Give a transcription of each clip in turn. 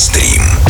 Стрим.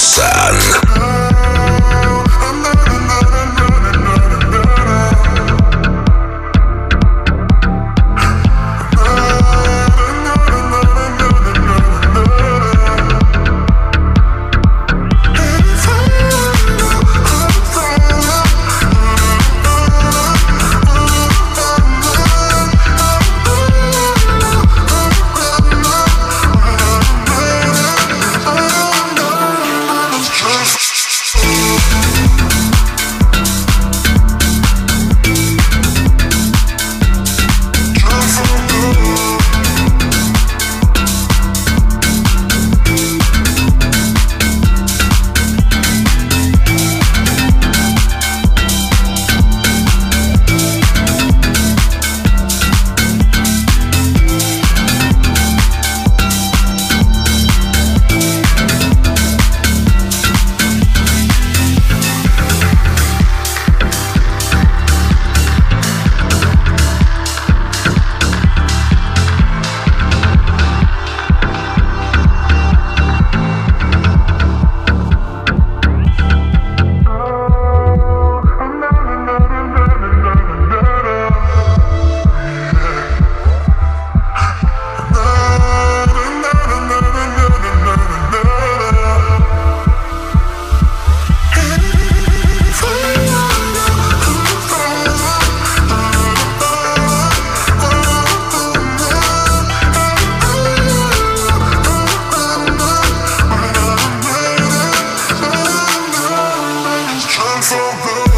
Сан. I'll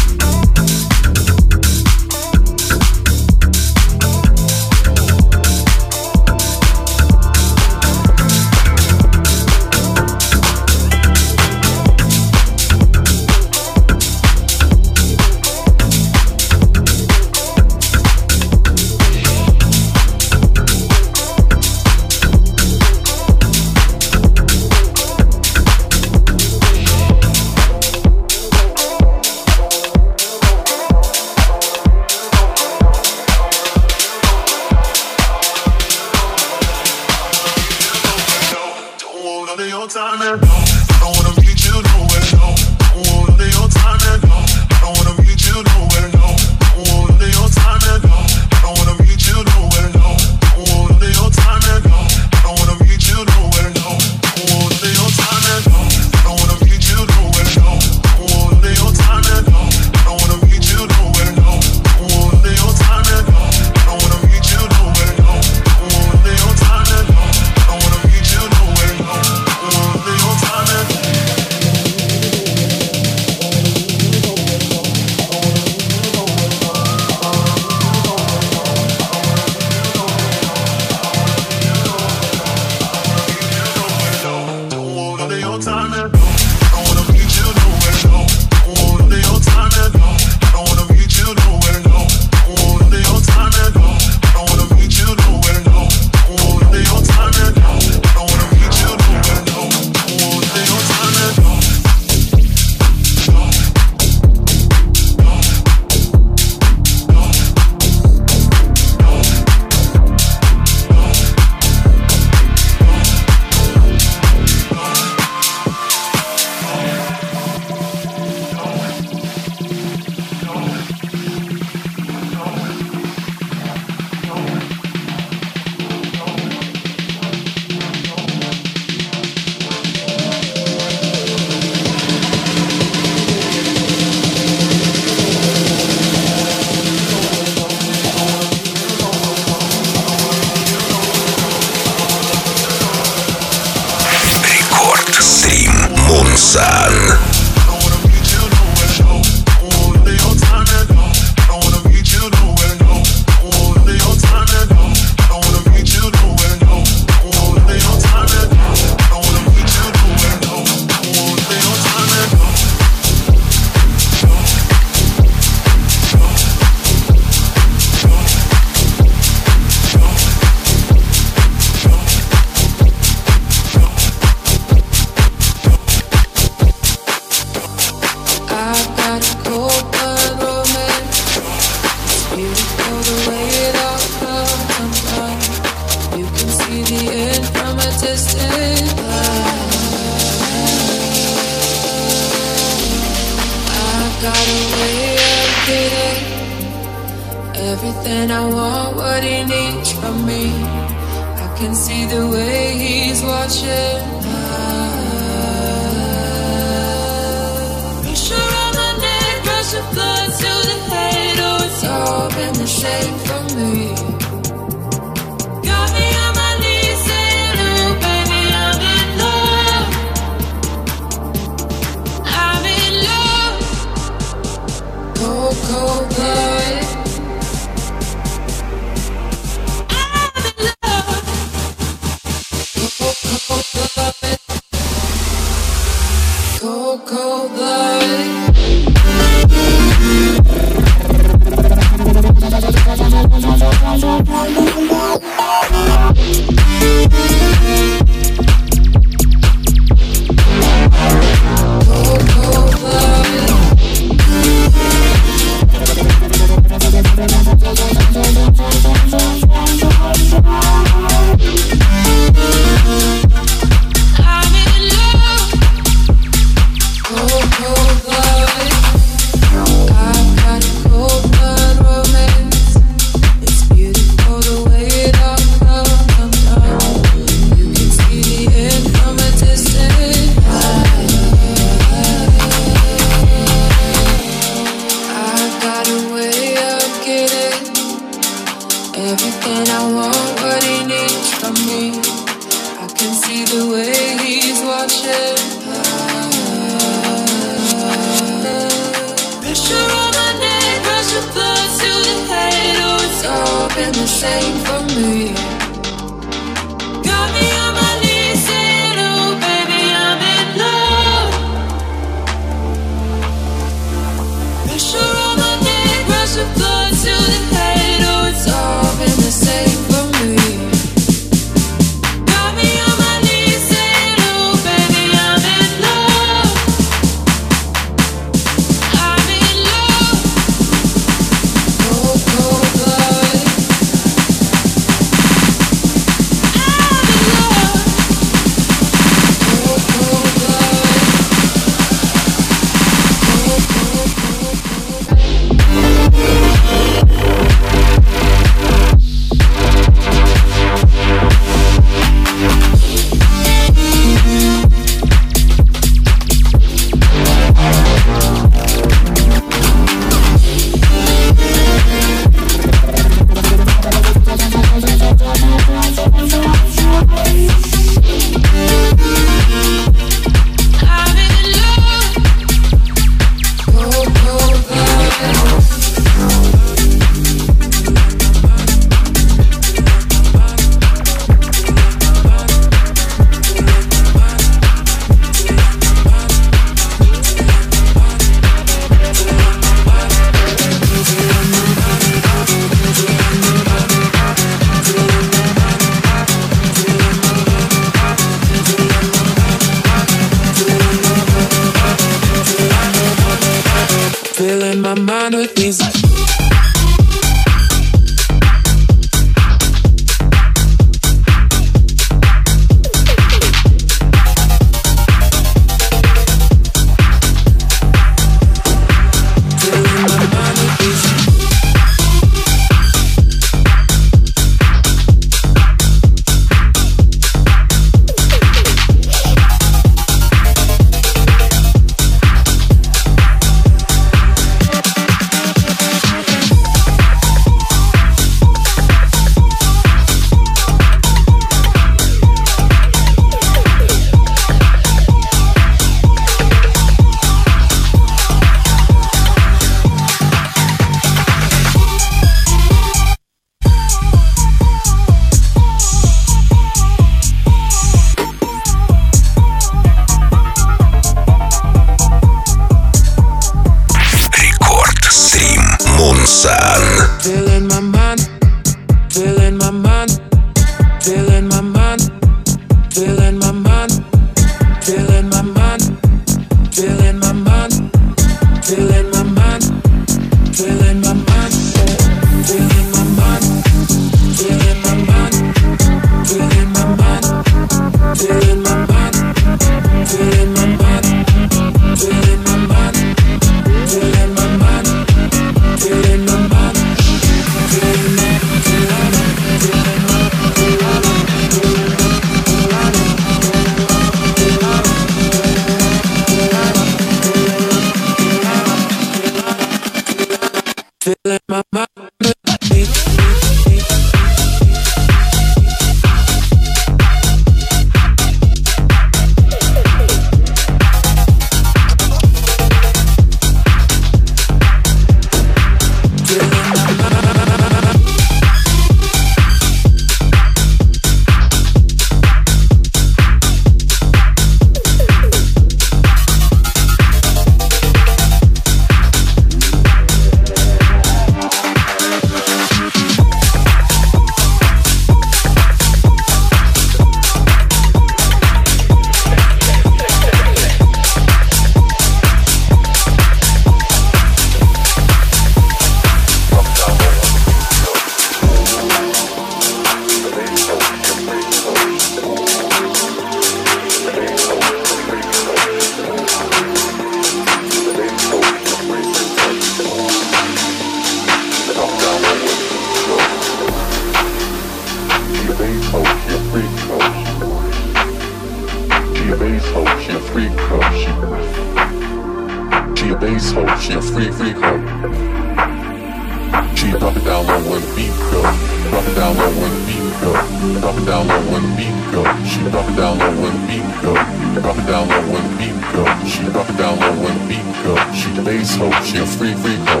down low when beat go. She rock down low when the beat go. She bass hoe. she a free free ho.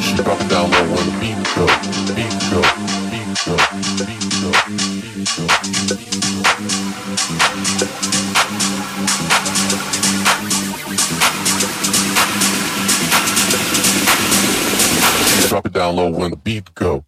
She rock down low when the beat go. Beat go. Beat go. Beat go. Beat go. Drop it down low when the beat go.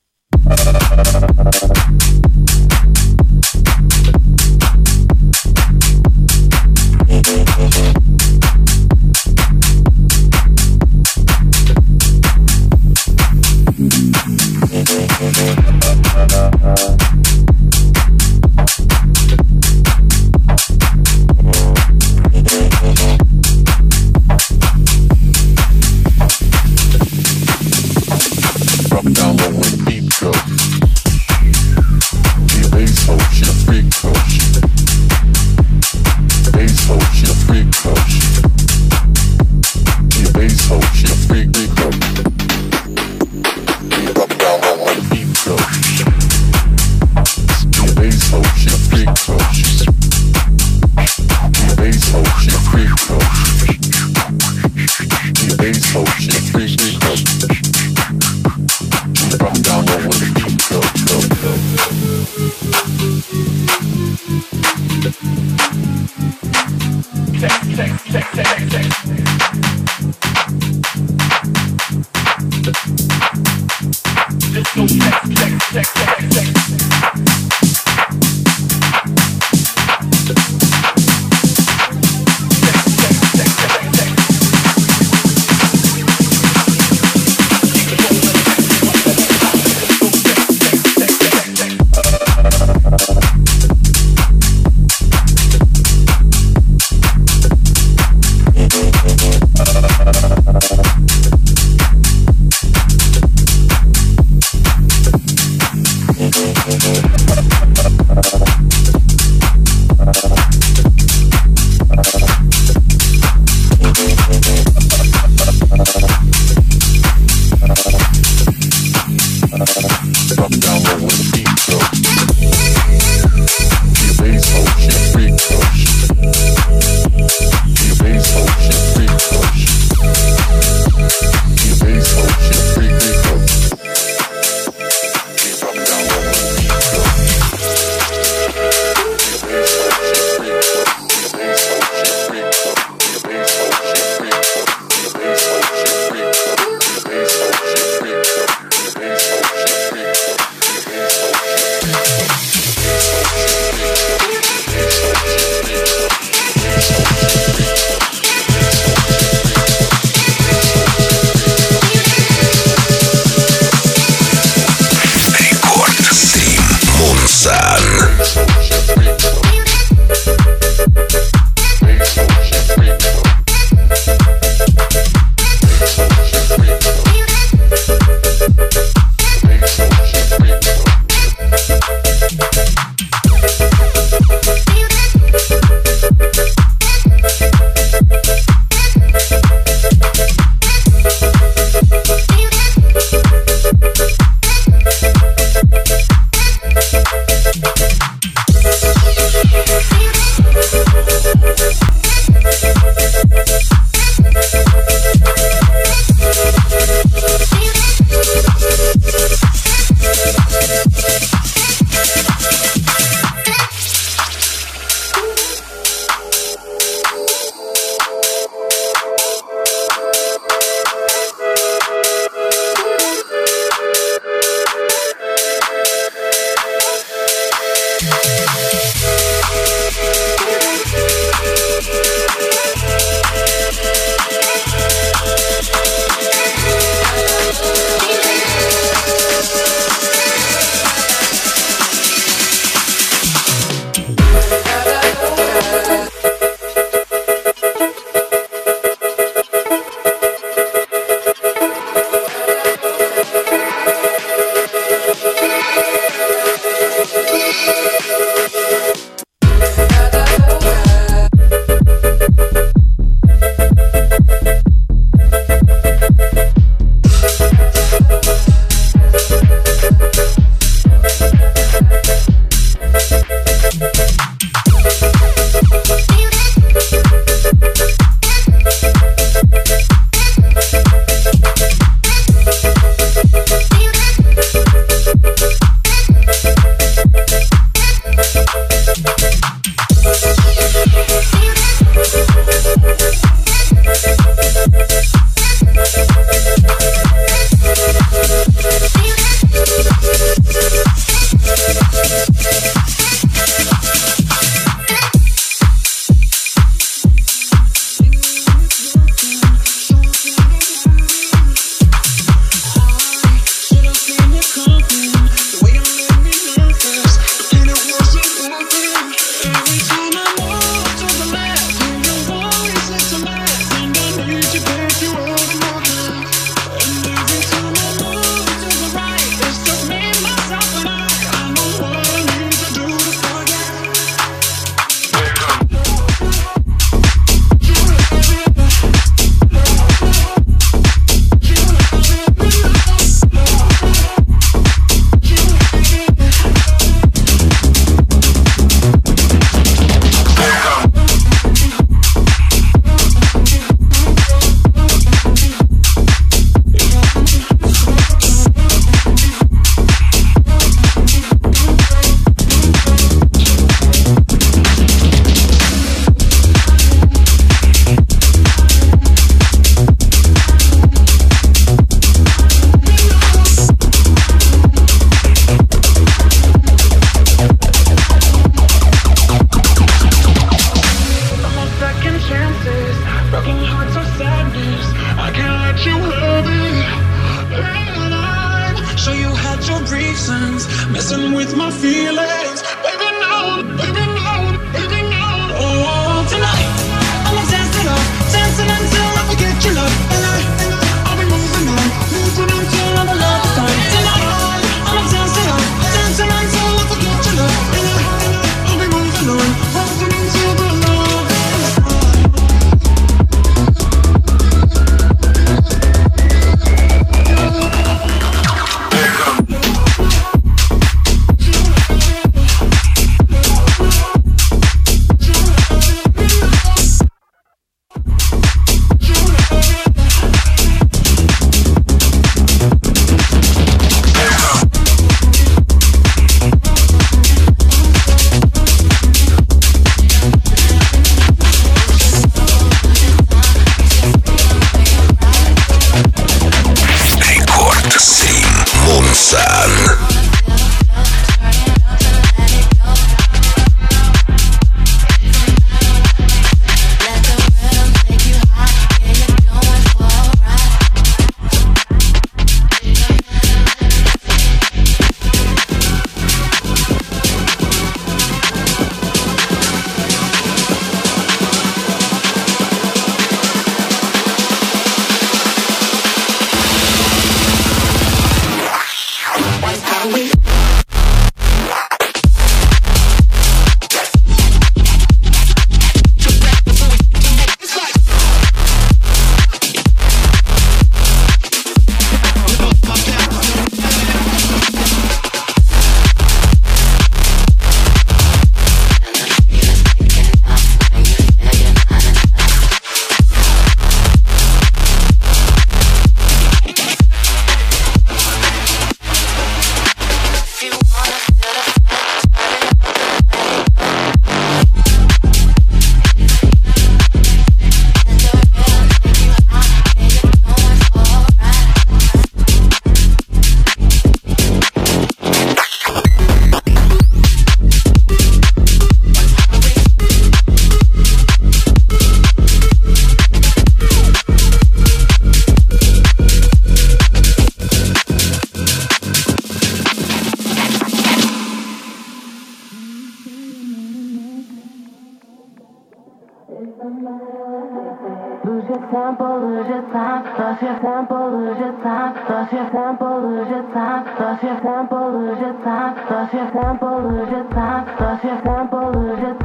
your tempo, lose your time. Lost your tempo, lose your time. Lost your tempo, lose your time. Lost your tempo, lose your time.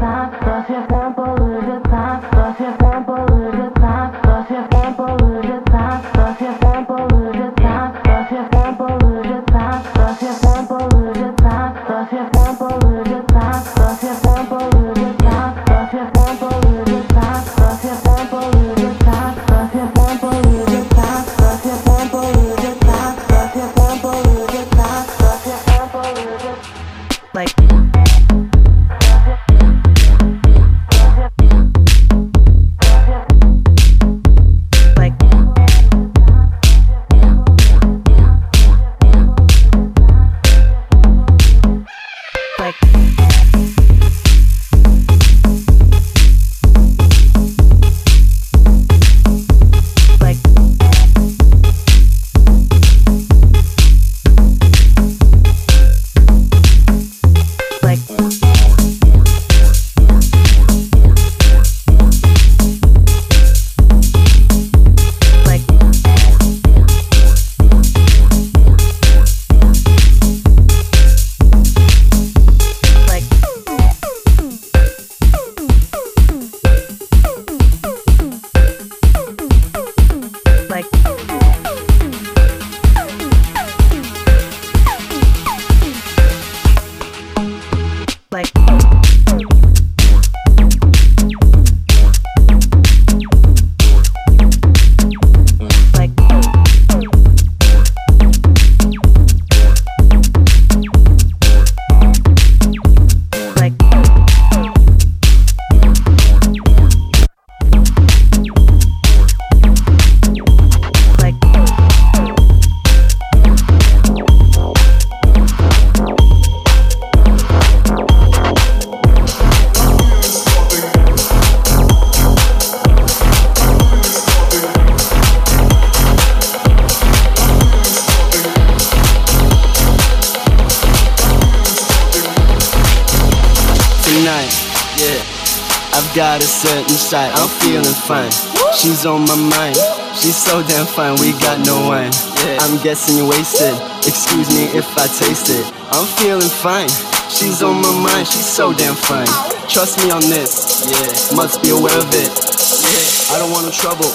She's on my mind. She's so damn fine, we got no wine. I'm guessing you wasted. Excuse me if I taste it. I'm feeling fine. She's on my mind, she's so damn fine. Trust me on this, yeah. Must be aware of it. Yeah. I don't want no trouble.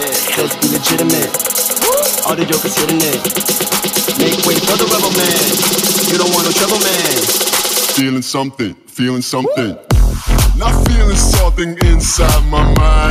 Yeah. Let's be legitimate. All the jokers hitting it. Make way for the rebel man. You don't want no trouble, man. Feeling something, feeling something. Not feeling something inside my mind.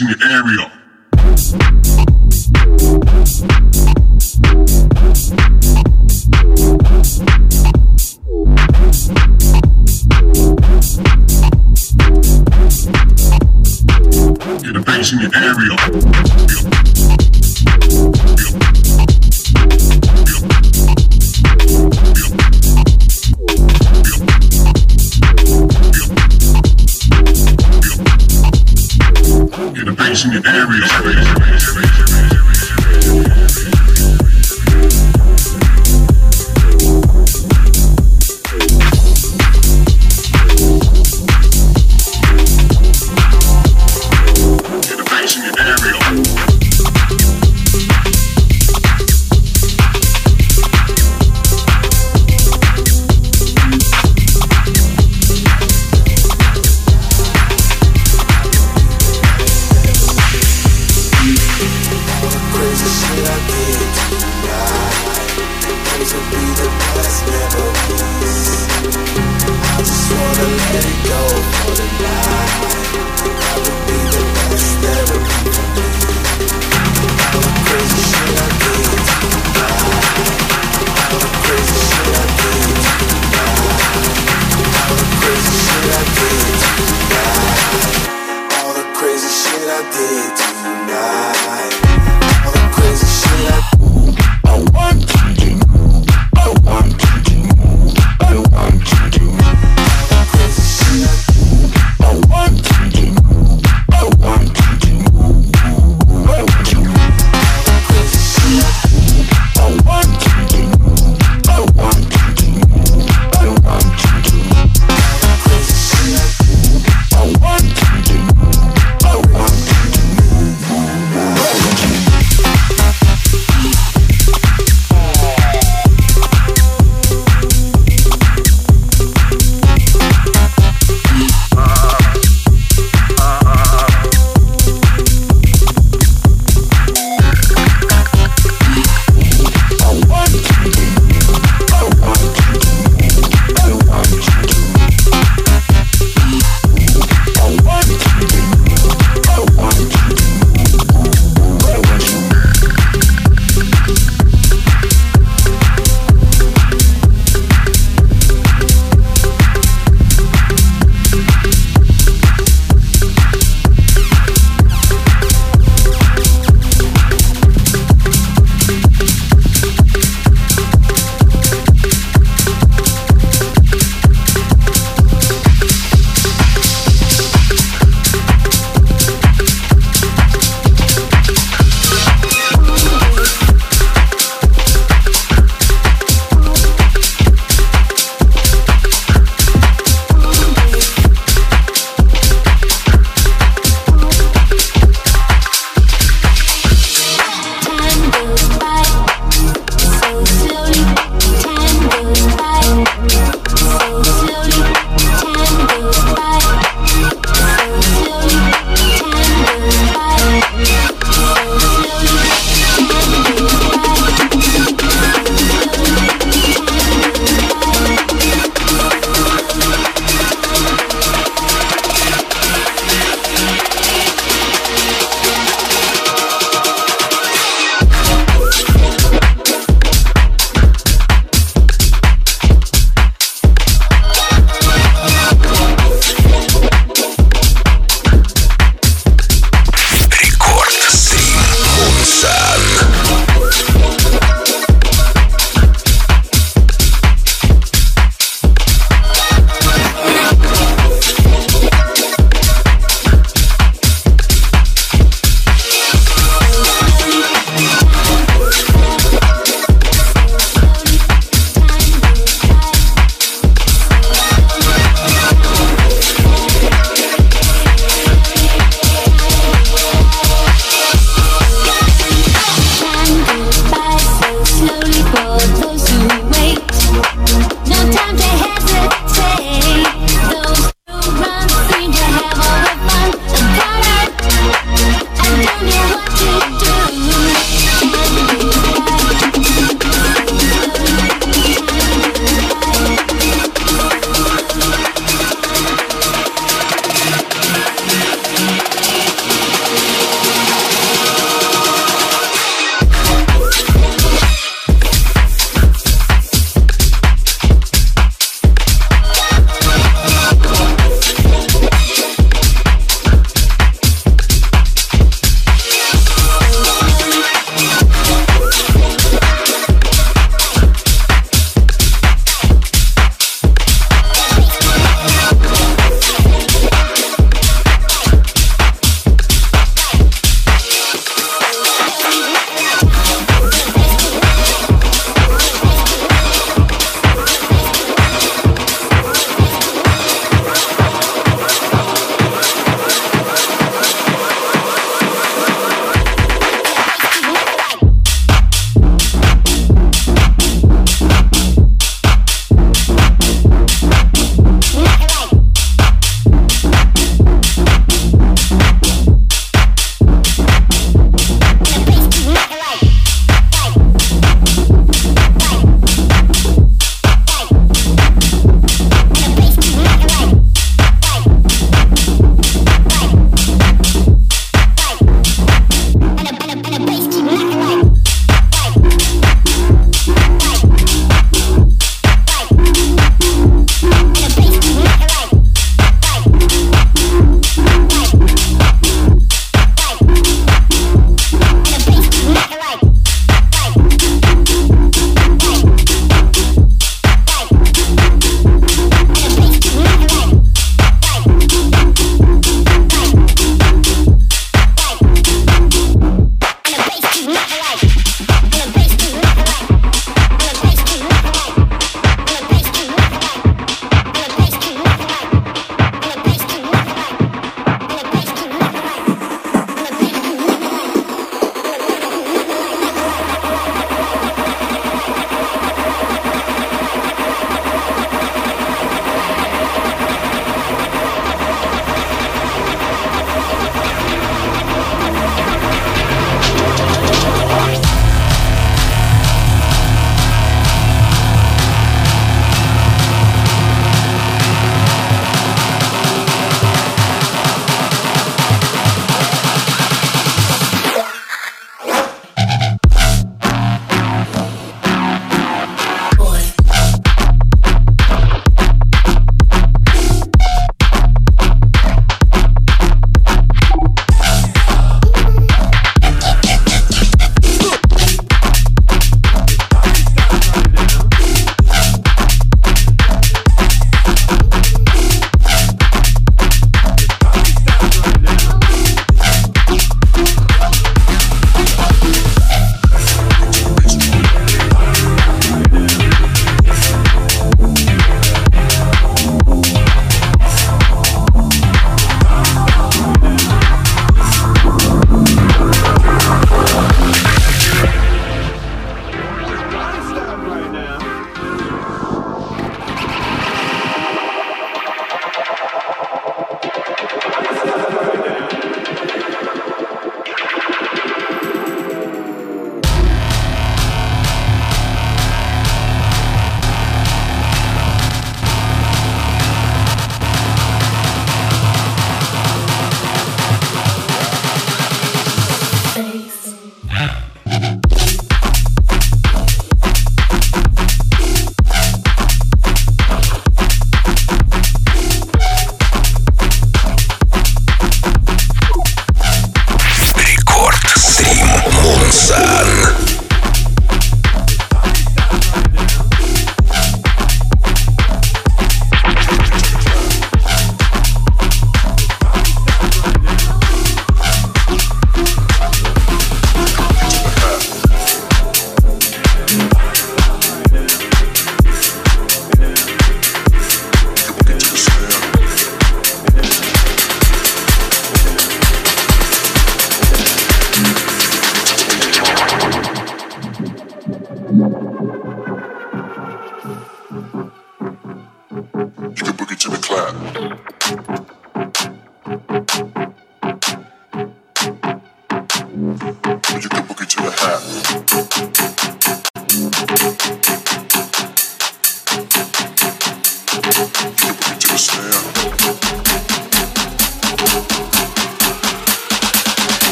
In your area.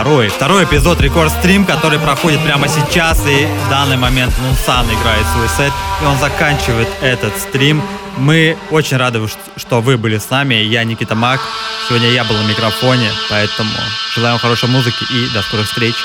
второй. Второй эпизод Рекорд Стрим, который проходит прямо сейчас. И в данный момент Нунсан играет свой сет. И он заканчивает этот стрим. Мы очень рады, что вы были с нами. Я Никита Мак. Сегодня я был на микрофоне. Поэтому желаю хорошей музыки и до скорых встреч.